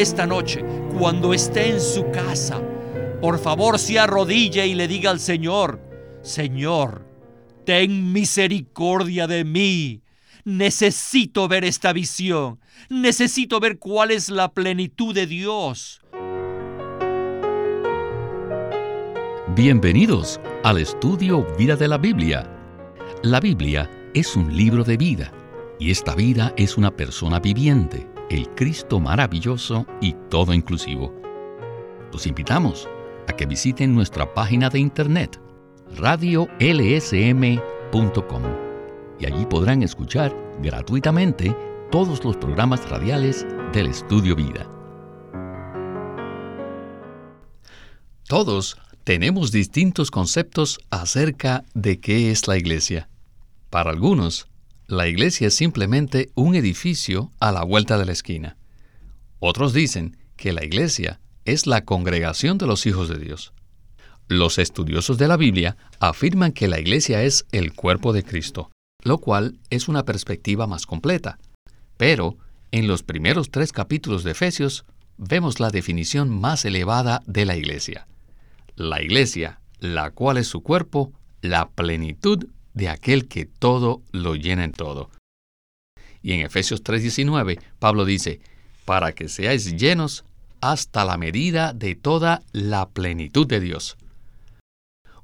esta noche, cuando esté en su casa, por favor se arrodille y le diga al Señor, Señor, ten misericordia de mí. Necesito ver esta visión. Necesito ver cuál es la plenitud de Dios. Bienvenidos al estudio Vida de la Biblia. La Biblia es un libro de vida y esta vida es una persona viviente, el Cristo maravilloso y todo inclusivo. Los invitamos a que visiten nuestra página de internet radiolsm.com y allí podrán escuchar gratuitamente todos los programas radiales del Estudio Vida. Todos tenemos distintos conceptos acerca de qué es la iglesia. Para algunos, la iglesia es simplemente un edificio a la vuelta de la esquina. Otros dicen que la iglesia es la congregación de los hijos de Dios. Los estudiosos de la Biblia afirman que la iglesia es el cuerpo de Cristo, lo cual es una perspectiva más completa. Pero, en los primeros tres capítulos de Efesios, vemos la definición más elevada de la iglesia. La iglesia, la cual es su cuerpo, la plenitud de aquel que todo lo llena en todo. Y en Efesios 3:19, Pablo dice, para que seáis llenos hasta la medida de toda la plenitud de Dios.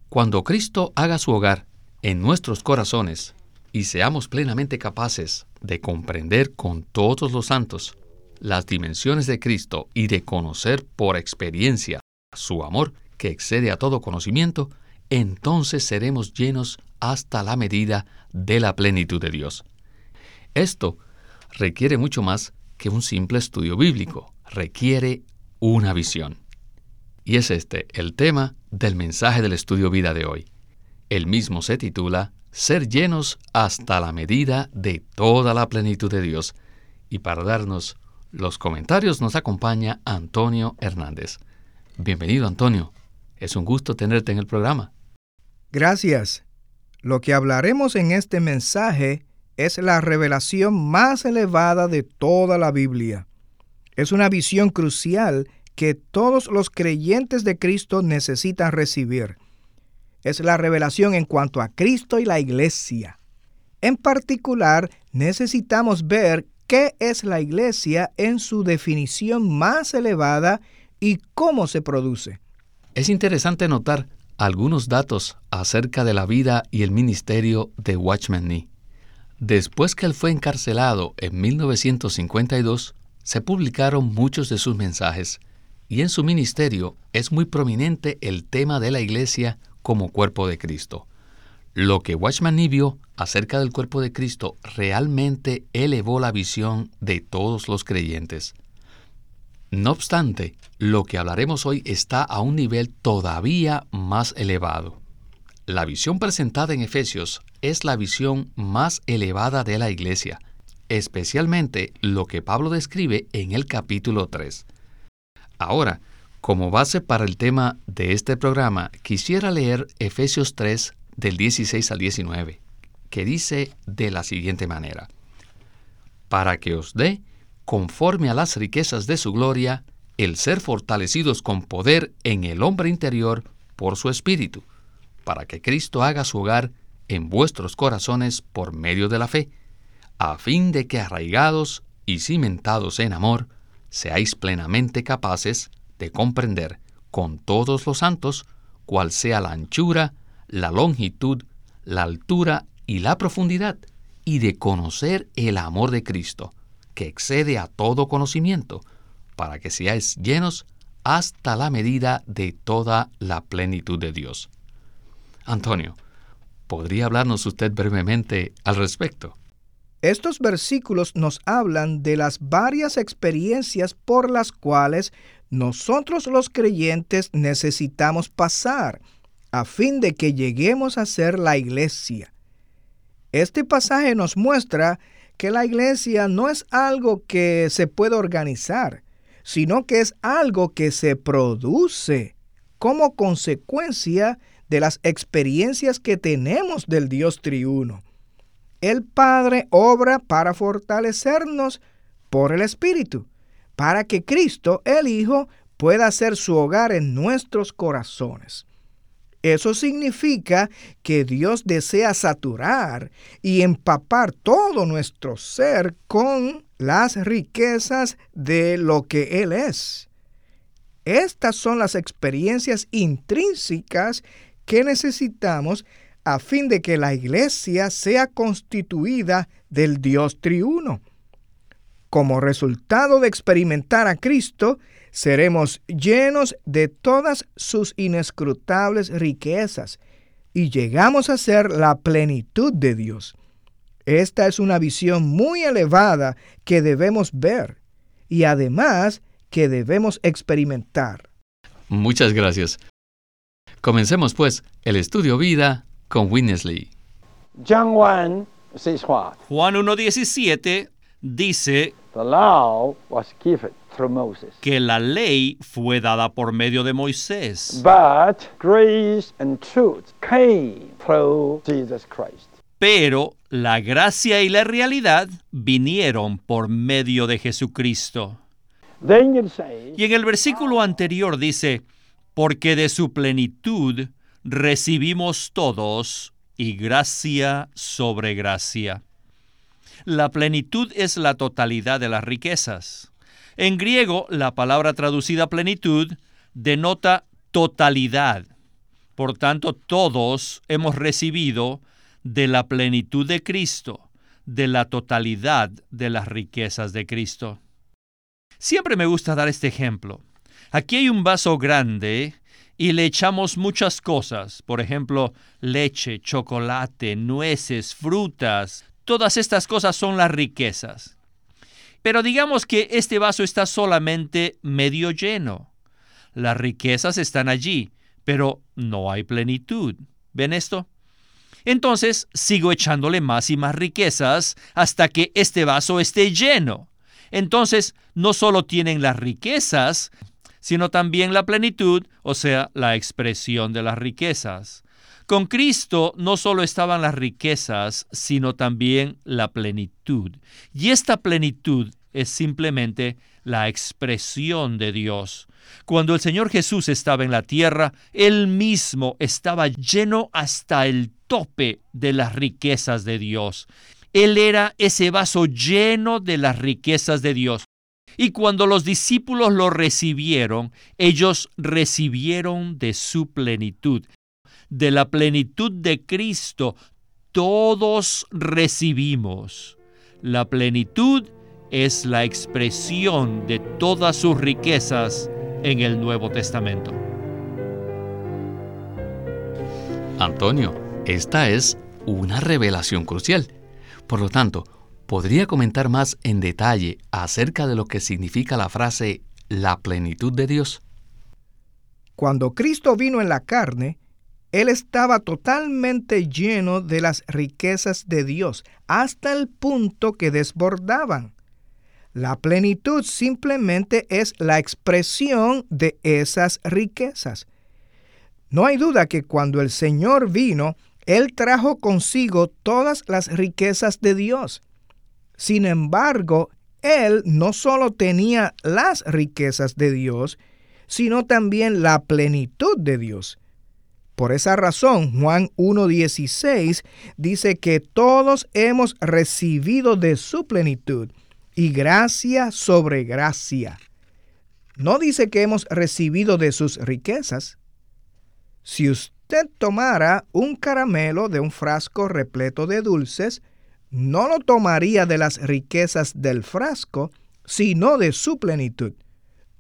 Cuando Cristo haga su hogar en nuestros corazones y seamos plenamente capaces de comprender con todos los santos las dimensiones de Cristo y de conocer por experiencia su amor que excede a todo conocimiento, entonces seremos llenos hasta la medida de la plenitud de Dios. Esto requiere mucho más que un simple estudio bíblico, requiere una visión. Y es este el tema del mensaje del estudio vida de hoy. El mismo se titula Ser llenos hasta la medida de toda la plenitud de Dios. Y para darnos los comentarios nos acompaña Antonio Hernández. Bienvenido Antonio. Es un gusto tenerte en el programa. Gracias. Lo que hablaremos en este mensaje es la revelación más elevada de toda la Biblia. Es una visión crucial que todos los creyentes de Cristo necesitan recibir. Es la revelación en cuanto a Cristo y la iglesia. En particular, necesitamos ver qué es la iglesia en su definición más elevada y cómo se produce. Es interesante notar algunos datos acerca de la vida y el ministerio de Watchman Nee. Después que él fue encarcelado en 1952, se publicaron muchos de sus mensajes y en su ministerio es muy prominente el tema de la iglesia como cuerpo de Cristo. Lo que Watchman Nee vio acerca del cuerpo de Cristo realmente elevó la visión de todos los creyentes. No obstante, lo que hablaremos hoy está a un nivel todavía más elevado. La visión presentada en Efesios es la visión más elevada de la iglesia, especialmente lo que Pablo describe en el capítulo 3. Ahora, como base para el tema de este programa, quisiera leer Efesios 3 del 16 al 19, que dice de la siguiente manera, para que os dé, conforme a las riquezas de su gloria, el ser fortalecidos con poder en el hombre interior por su espíritu, para que Cristo haga su hogar en vuestros corazones por medio de la fe, a fin de que arraigados y cimentados en amor, seáis plenamente capaces de comprender con todos los santos cuál sea la anchura, la longitud, la altura y la profundidad, y de conocer el amor de Cristo, que excede a todo conocimiento, para que seáis llenos hasta la medida de toda la plenitud de Dios. Antonio, ¿podría hablarnos usted brevemente al respecto? Estos versículos nos hablan de las varias experiencias por las cuales nosotros los creyentes necesitamos pasar a fin de que lleguemos a ser la iglesia. Este pasaje nos muestra que la iglesia no es algo que se puede organizar, sino que es algo que se produce como consecuencia de las experiencias que tenemos del Dios triuno el Padre obra para fortalecernos por el Espíritu, para que Cristo, el Hijo, pueda ser su hogar en nuestros corazones. Eso significa que Dios desea saturar y empapar todo nuestro ser con las riquezas de lo que Él es. Estas son las experiencias intrínsecas que necesitamos a fin de que la iglesia sea constituida del Dios triuno. Como resultado de experimentar a Cristo, seremos llenos de todas sus inescrutables riquezas y llegamos a ser la plenitud de Dios. Esta es una visión muy elevada que debemos ver y además que debemos experimentar. Muchas gracias. Comencemos pues el estudio vida con Winnesley. Juan 1.17 dice que la ley fue dada por medio de Moisés. Pero la gracia y la realidad vinieron por medio de Jesucristo. Y en el versículo anterior dice, porque de su plenitud recibimos todos y gracia sobre gracia. La plenitud es la totalidad de las riquezas. En griego, la palabra traducida plenitud denota totalidad. Por tanto, todos hemos recibido de la plenitud de Cristo, de la totalidad de las riquezas de Cristo. Siempre me gusta dar este ejemplo. Aquí hay un vaso grande y le echamos muchas cosas, por ejemplo, leche, chocolate, nueces, frutas. Todas estas cosas son las riquezas. Pero digamos que este vaso está solamente medio lleno. Las riquezas están allí, pero no hay plenitud. ¿Ven esto? Entonces sigo echándole más y más riquezas hasta que este vaso esté lleno. Entonces no solo tienen las riquezas, sino también la plenitud, o sea, la expresión de las riquezas. Con Cristo no solo estaban las riquezas, sino también la plenitud. Y esta plenitud es simplemente la expresión de Dios. Cuando el Señor Jesús estaba en la tierra, Él mismo estaba lleno hasta el tope de las riquezas de Dios. Él era ese vaso lleno de las riquezas de Dios. Y cuando los discípulos lo recibieron, ellos recibieron de su plenitud de la plenitud de Cristo, todos recibimos. La plenitud es la expresión de todas sus riquezas en el Nuevo Testamento. Antonio, esta es una revelación crucial. Por lo tanto, ¿podría comentar más en detalle acerca de lo que significa la frase la plenitud de Dios? Cuando Cristo vino en la carne, él estaba totalmente lleno de las riquezas de Dios, hasta el punto que desbordaban. La plenitud simplemente es la expresión de esas riquezas. No hay duda que cuando el Señor vino, Él trajo consigo todas las riquezas de Dios. Sin embargo, Él no solo tenía las riquezas de Dios, sino también la plenitud de Dios. Por esa razón, Juan 1.16 dice que todos hemos recibido de su plenitud y gracia sobre gracia. No dice que hemos recibido de sus riquezas. Si usted tomara un caramelo de un frasco repleto de dulces, no lo tomaría de las riquezas del frasco, sino de su plenitud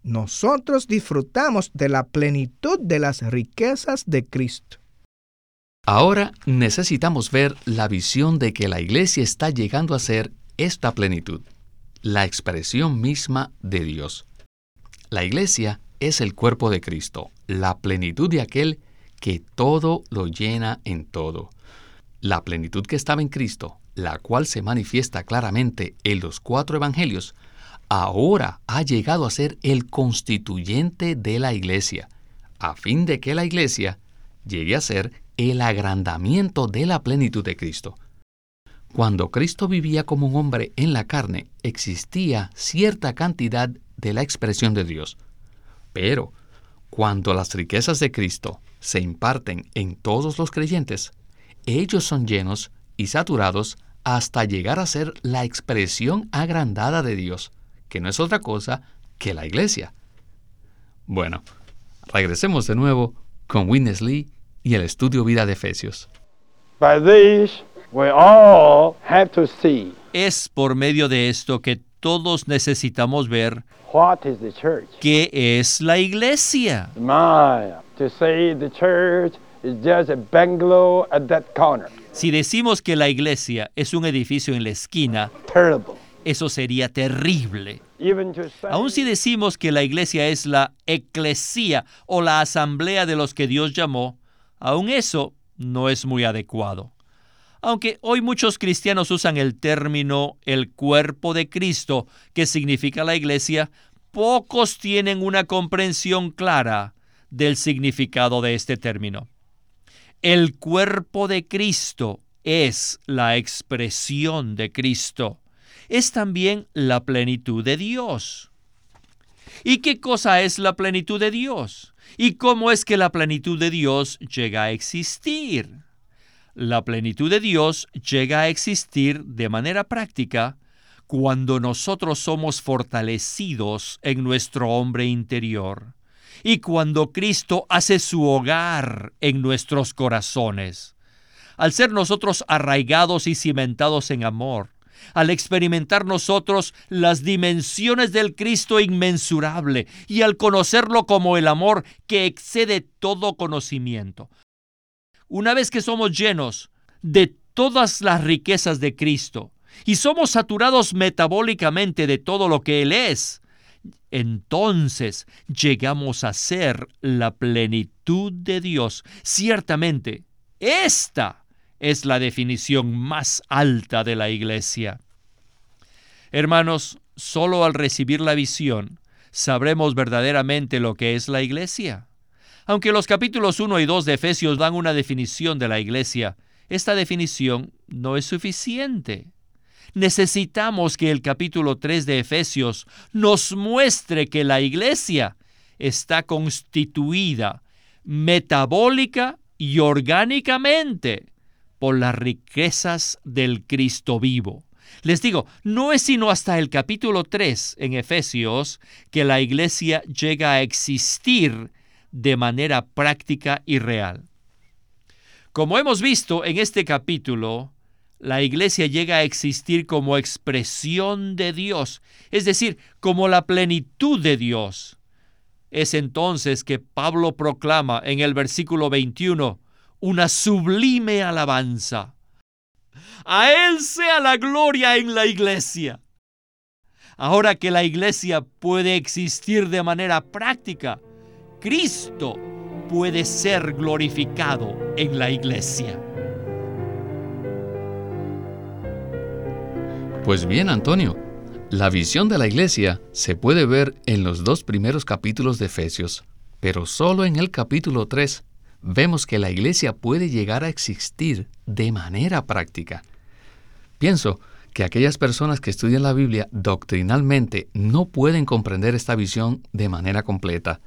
nosotros disfrutamos de la plenitud de las riquezas de Cristo. Ahora necesitamos ver la visión de que la iglesia está llegando a ser esta plenitud, la expresión misma de Dios. La iglesia es el cuerpo de Cristo, la plenitud de aquel que todo lo llena en todo. La plenitud que estaba en Cristo, la cual se manifiesta claramente en los cuatro evangelios, ahora ha llegado a ser el constituyente de la iglesia, a fin de que la iglesia llegue a ser el agrandamiento de la plenitud de Cristo. Cuando Cristo vivía como un hombre en la carne, existía cierta cantidad de la expresión de Dios. Pero, cuando las riquezas de Cristo se imparten en todos los creyentes, ellos son llenos y saturados hasta llegar a ser la expresión agrandada de Dios, que no es otra cosa que la iglesia. Bueno, regresemos de nuevo con Witness Lee y el estudio vida de Efesios. By this, we all have to see Es por medio de esto que todos necesitamos ver what is the church. qué es la iglesia. My, to say the church is just a bungalow at that corner. Si decimos que la iglesia es un edificio en la esquina, Terrible. eso sería terrible. Aun si decimos que la iglesia es la eclesía o la asamblea de los que Dios llamó, aun eso no es muy adecuado. Aunque hoy muchos cristianos usan el término el cuerpo de Cristo, que significa la iglesia, pocos tienen una comprensión clara del significado de este término. El cuerpo de Cristo es la expresión de Cristo. Es también la plenitud de Dios. ¿Y qué cosa es la plenitud de Dios? ¿Y cómo es que la plenitud de Dios llega a existir? La plenitud de Dios llega a existir de manera práctica cuando nosotros somos fortalecidos en nuestro hombre interior y cuando Cristo hace su hogar en nuestros corazones. Al ser nosotros arraigados y cimentados en amor, al experimentar nosotros las dimensiones del Cristo inmensurable y al conocerlo como el amor que excede todo conocimiento. Una vez que somos llenos de todas las riquezas de Cristo y somos saturados metabólicamente de todo lo que Él es, entonces llegamos a ser la plenitud de Dios. Ciertamente, esta es la definición más alta de la iglesia. Hermanos, solo al recibir la visión sabremos verdaderamente lo que es la iglesia. Aunque los capítulos 1 y 2 de Efesios dan una definición de la iglesia, esta definición no es suficiente. Necesitamos que el capítulo 3 de Efesios nos muestre que la iglesia está constituida metabólica y orgánicamente por las riquezas del Cristo vivo. Les digo, no es sino hasta el capítulo 3 en Efesios que la iglesia llega a existir de manera práctica y real. Como hemos visto en este capítulo, la iglesia llega a existir como expresión de Dios, es decir, como la plenitud de Dios. Es entonces que Pablo proclama en el versículo 21 una sublime alabanza. A Él sea la gloria en la iglesia. Ahora que la iglesia puede existir de manera práctica, Cristo puede ser glorificado en la iglesia. Pues bien, Antonio, la visión de la iglesia se puede ver en los dos primeros capítulos de Efesios, pero solo en el capítulo 3 vemos que la iglesia puede llegar a existir de manera práctica. Pienso que aquellas personas que estudian la Biblia doctrinalmente no pueden comprender esta visión de manera completa,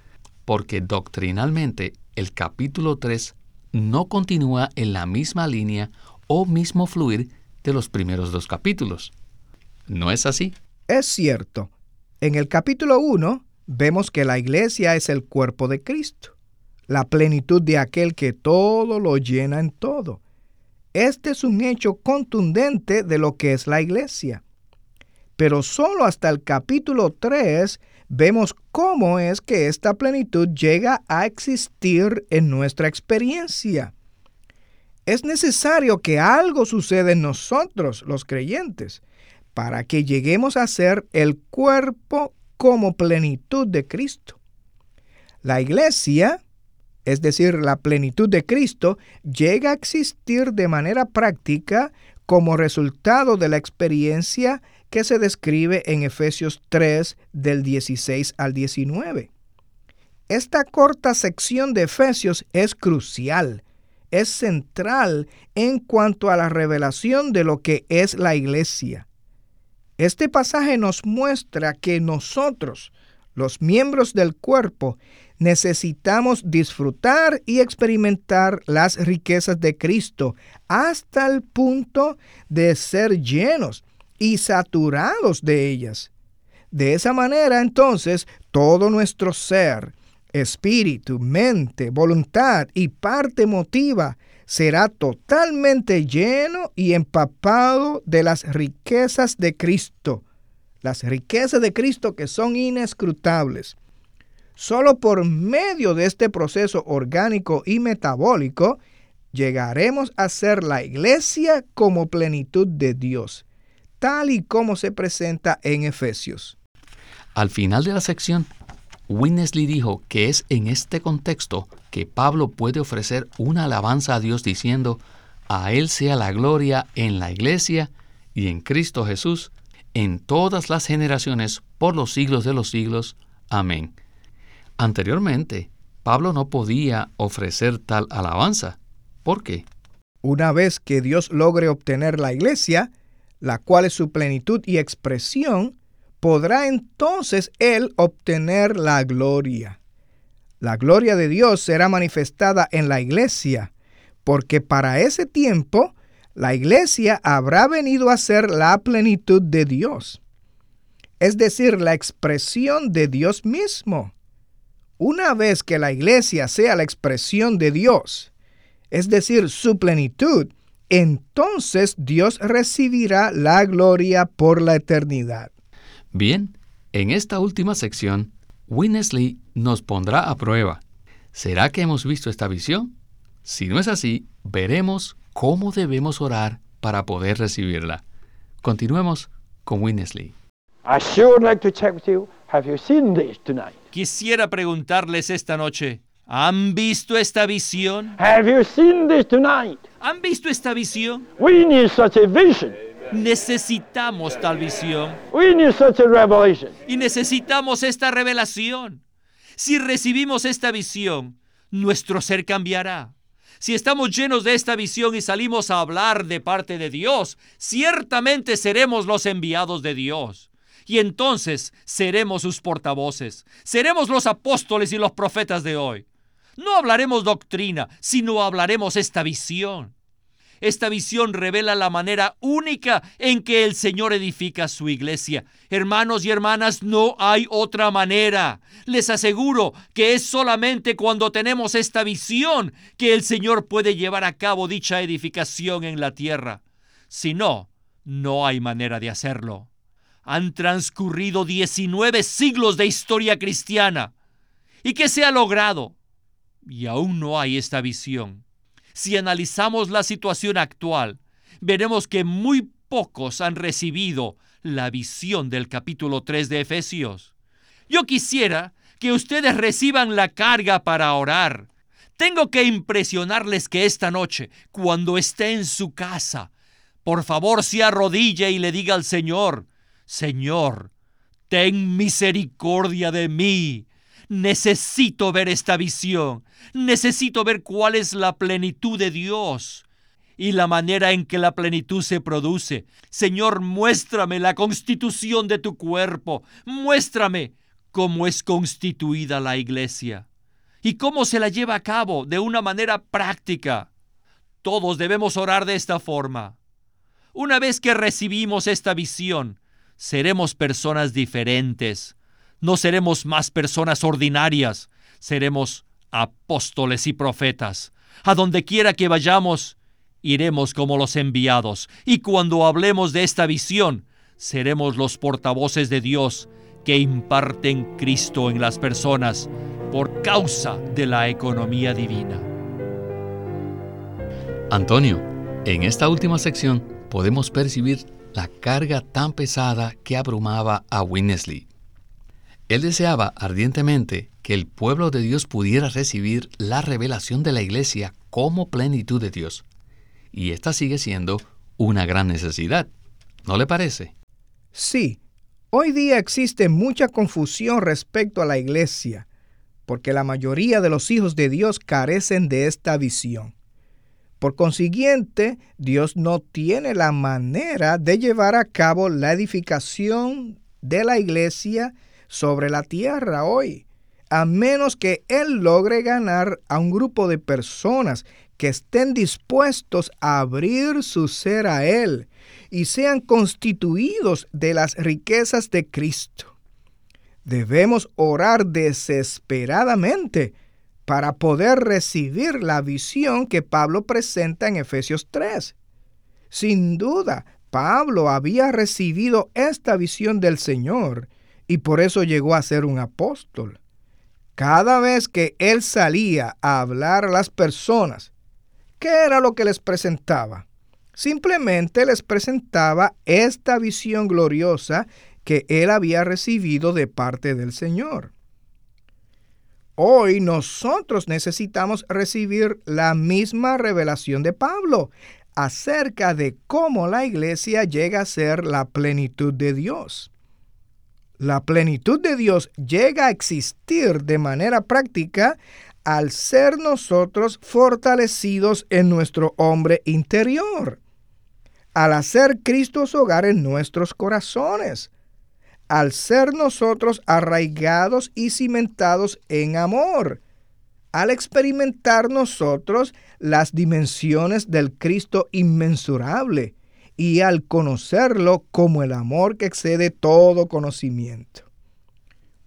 porque doctrinalmente el capítulo 3 no continúa en la misma línea o mismo fluir de los primeros dos capítulos. ¿No es así? Es cierto. En el capítulo 1 vemos que la iglesia es el cuerpo de Cristo, la plenitud de aquel que todo lo llena en todo. Este es un hecho contundente de lo que es la iglesia. Pero solo hasta el capítulo 3 vemos cómo es que esta plenitud llega a existir en nuestra experiencia. Es necesario que algo suceda en nosotros, los creyentes, para que lleguemos a ser el cuerpo como plenitud de Cristo. La iglesia, es decir, la plenitud de Cristo, llega a existir de manera práctica como resultado de la experiencia que se describe en Efesios 3 del 16 al 19. Esta corta sección de Efesios es crucial, es central en cuanto a la revelación de lo que es la iglesia. Este pasaje nos muestra que nosotros, los miembros del cuerpo, necesitamos disfrutar y experimentar las riquezas de Cristo hasta el punto de ser llenos y saturados de ellas. De esa manera, entonces, todo nuestro ser, espíritu, mente, voluntad y parte motiva será totalmente lleno y empapado de las riquezas de Cristo. Las riquezas de Cristo que son inescrutables. Solo por medio de este proceso orgánico y metabólico llegaremos a ser la iglesia como plenitud de Dios, tal y como se presenta en Efesios. Al final de la sección, Winnesley dijo que es en este contexto que Pablo puede ofrecer una alabanza a Dios diciendo, a Él sea la gloria en la iglesia y en Cristo Jesús, en todas las generaciones, por los siglos de los siglos. Amén. Anteriormente, Pablo no podía ofrecer tal alabanza. ¿Por qué? Una vez que Dios logre obtener la iglesia, la cual es su plenitud y expresión, podrá entonces Él obtener la gloria. La gloria de Dios será manifestada en la iglesia, porque para ese tiempo la iglesia habrá venido a ser la plenitud de Dios, es decir, la expresión de Dios mismo. Una vez que la iglesia sea la expresión de Dios, es decir, su plenitud, entonces Dios recibirá la gloria por la eternidad. Bien, en esta última sección, Winnesley nos pondrá a prueba. ¿Será que hemos visto esta visión? Si no es así, veremos cómo debemos orar para poder recibirla. Continuemos con Winnesley. I sure like to check with you. Have you seen this tonight? Quisiera preguntarles esta noche, ¿han visto esta visión? Have you seen this tonight? ¿Han visto esta visión? We need such a vision. Necesitamos tal visión We need such a revelation. y necesitamos esta revelación. Si recibimos esta visión, nuestro ser cambiará. Si estamos llenos de esta visión y salimos a hablar de parte de Dios, ciertamente seremos los enviados de Dios. Y entonces seremos sus portavoces, seremos los apóstoles y los profetas de hoy. No hablaremos doctrina, sino hablaremos esta visión. Esta visión revela la manera única en que el Señor edifica su iglesia. Hermanos y hermanas, no hay otra manera. Les aseguro que es solamente cuando tenemos esta visión que el Señor puede llevar a cabo dicha edificación en la tierra. Si no, no hay manera de hacerlo. Han transcurrido 19 siglos de historia cristiana. ¿Y qué se ha logrado? Y aún no hay esta visión. Si analizamos la situación actual, veremos que muy pocos han recibido la visión del capítulo 3 de Efesios. Yo quisiera que ustedes reciban la carga para orar. Tengo que impresionarles que esta noche, cuando esté en su casa, por favor se arrodille y le diga al Señor, Señor, ten misericordia de mí. Necesito ver esta visión. Necesito ver cuál es la plenitud de Dios y la manera en que la plenitud se produce. Señor, muéstrame la constitución de tu cuerpo. Muéstrame cómo es constituida la iglesia y cómo se la lleva a cabo de una manera práctica. Todos debemos orar de esta forma. Una vez que recibimos esta visión, seremos personas diferentes. No seremos más personas ordinarias, seremos apóstoles y profetas. A donde quiera que vayamos, iremos como los enviados. Y cuando hablemos de esta visión, seremos los portavoces de Dios que imparten Cristo en las personas por causa de la economía divina. Antonio, en esta última sección podemos percibir la carga tan pesada que abrumaba a Winnesley. Él deseaba ardientemente que el pueblo de Dios pudiera recibir la revelación de la iglesia como plenitud de Dios. Y esta sigue siendo una gran necesidad. ¿No le parece? Sí, hoy día existe mucha confusión respecto a la iglesia, porque la mayoría de los hijos de Dios carecen de esta visión. Por consiguiente, Dios no tiene la manera de llevar a cabo la edificación de la iglesia sobre la tierra hoy, a menos que Él logre ganar a un grupo de personas que estén dispuestos a abrir su ser a Él y sean constituidos de las riquezas de Cristo. Debemos orar desesperadamente para poder recibir la visión que Pablo presenta en Efesios 3. Sin duda, Pablo había recibido esta visión del Señor y por eso llegó a ser un apóstol. Cada vez que él salía a hablar a las personas, ¿qué era lo que les presentaba? Simplemente les presentaba esta visión gloriosa que él había recibido de parte del Señor. Hoy nosotros necesitamos recibir la misma revelación de Pablo acerca de cómo la iglesia llega a ser la plenitud de Dios. La plenitud de Dios llega a existir de manera práctica al ser nosotros fortalecidos en nuestro hombre interior, al hacer Cristo su hogar en nuestros corazones, al ser nosotros arraigados y cimentados en amor, al experimentar nosotros las dimensiones del Cristo inmensurable y al conocerlo como el amor que excede todo conocimiento.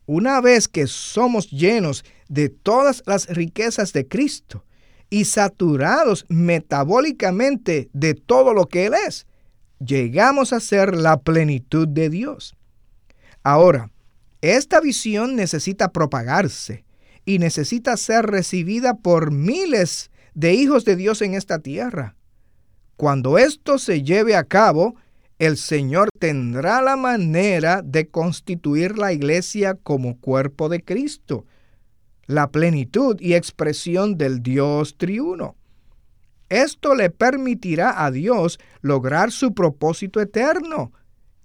Una vez que somos llenos de todas las riquezas de Cristo y saturados metabólicamente de todo lo que Él es, llegamos a ser la plenitud de Dios. Ahora, esta visión necesita propagarse y necesita ser recibida por miles de hijos de Dios en esta tierra. Cuando esto se lleve a cabo, el Señor tendrá la manera de constituir la iglesia como cuerpo de Cristo, la plenitud y expresión del Dios triuno. Esto le permitirá a Dios lograr su propósito eterno,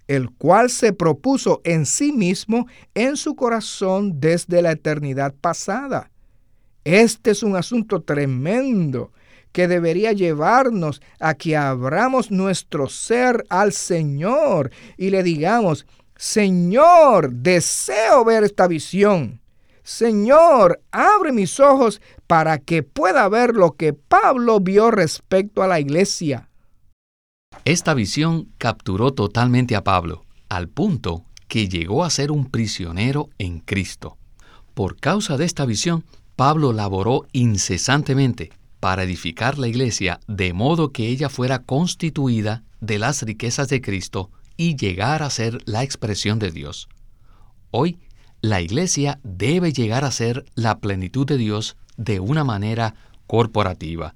el cual se propuso en sí mismo en su corazón desde la eternidad pasada. Este es un asunto tremendo que debería llevarnos a que abramos nuestro ser al Señor y le digamos, Señor, deseo ver esta visión. Señor, abre mis ojos para que pueda ver lo que Pablo vio respecto a la iglesia. Esta visión capturó totalmente a Pablo, al punto que llegó a ser un prisionero en Cristo. Por causa de esta visión, Pablo laboró incesantemente para edificar la iglesia de modo que ella fuera constituida de las riquezas de Cristo y llegar a ser la expresión de Dios. Hoy, la iglesia debe llegar a ser la plenitud de Dios de una manera corporativa.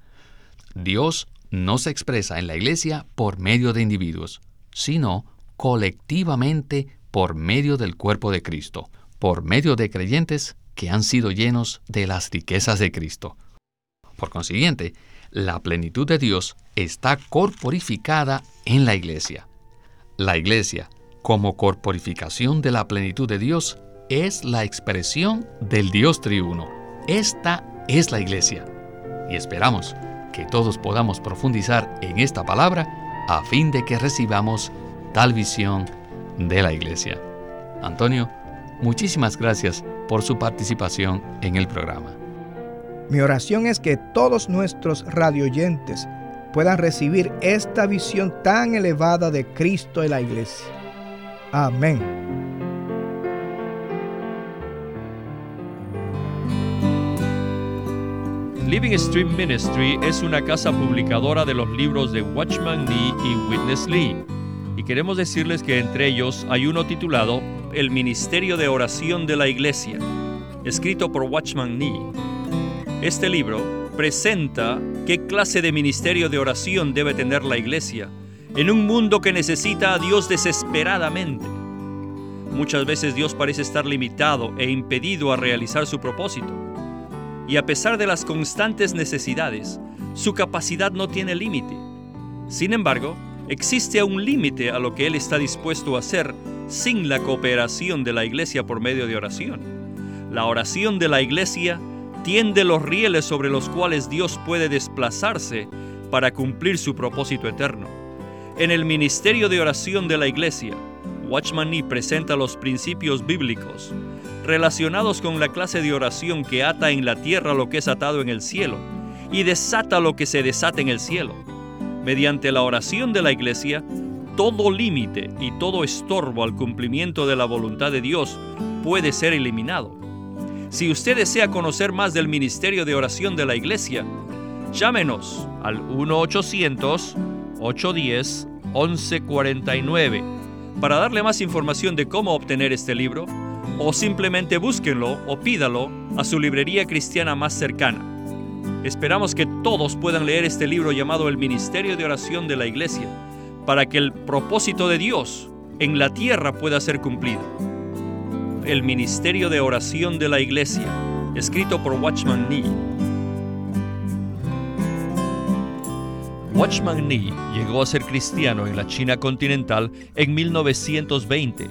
Dios no se expresa en la iglesia por medio de individuos, sino colectivamente por medio del cuerpo de Cristo, por medio de creyentes que han sido llenos de las riquezas de Cristo. Por consiguiente, la plenitud de Dios está corporificada en la iglesia. La iglesia, como corporificación de la plenitud de Dios, es la expresión del Dios triuno. Esta es la iglesia. Y esperamos que todos podamos profundizar en esta palabra a fin de que recibamos tal visión de la iglesia. Antonio, muchísimas gracias por su participación en el programa. Mi oración es que todos nuestros radioyentes puedan recibir esta visión tan elevada de Cristo y la iglesia. Amén. Living Stream Ministry es una casa publicadora de los libros de Watchman Nee y Witness Lee. Y queremos decirles que entre ellos hay uno titulado El Ministerio de Oración de la Iglesia, escrito por Watchman Nee. Este libro presenta qué clase de ministerio de oración debe tener la iglesia en un mundo que necesita a Dios desesperadamente. Muchas veces Dios parece estar limitado e impedido a realizar su propósito y a pesar de las constantes necesidades, su capacidad no tiene límite. Sin embargo, existe un límite a lo que Él está dispuesto a hacer sin la cooperación de la iglesia por medio de oración. La oración de la iglesia tiende los rieles sobre los cuales Dios puede desplazarse para cumplir su propósito eterno. En el ministerio de oración de la iglesia, Watchman Nee presenta los principios bíblicos relacionados con la clase de oración que ata en la tierra lo que es atado en el cielo y desata lo que se desata en el cielo. Mediante la oración de la iglesia, todo límite y todo estorbo al cumplimiento de la voluntad de Dios puede ser eliminado. Si usted desea conocer más del ministerio de oración de la iglesia, llámenos al 1-800-810-1149 para darle más información de cómo obtener este libro o simplemente búsquenlo o pídalo a su librería cristiana más cercana. Esperamos que todos puedan leer este libro llamado El Ministerio de Oración de la Iglesia para que el propósito de Dios en la tierra pueda ser cumplido. El Ministerio de Oración de la Iglesia, escrito por Watchman Nee. Watchman Nee llegó a ser cristiano en la China continental en 1920,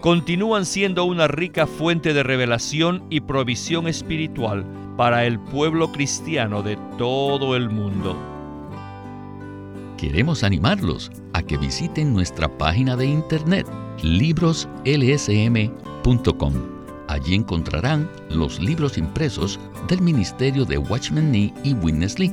continúan siendo una rica fuente de revelación y provisión espiritual para el pueblo cristiano de todo el mundo. Queremos animarlos a que visiten nuestra página de internet libroslsm.com. Allí encontrarán los libros impresos del Ministerio de Watchman Nee y Witness Lee,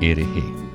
ERG.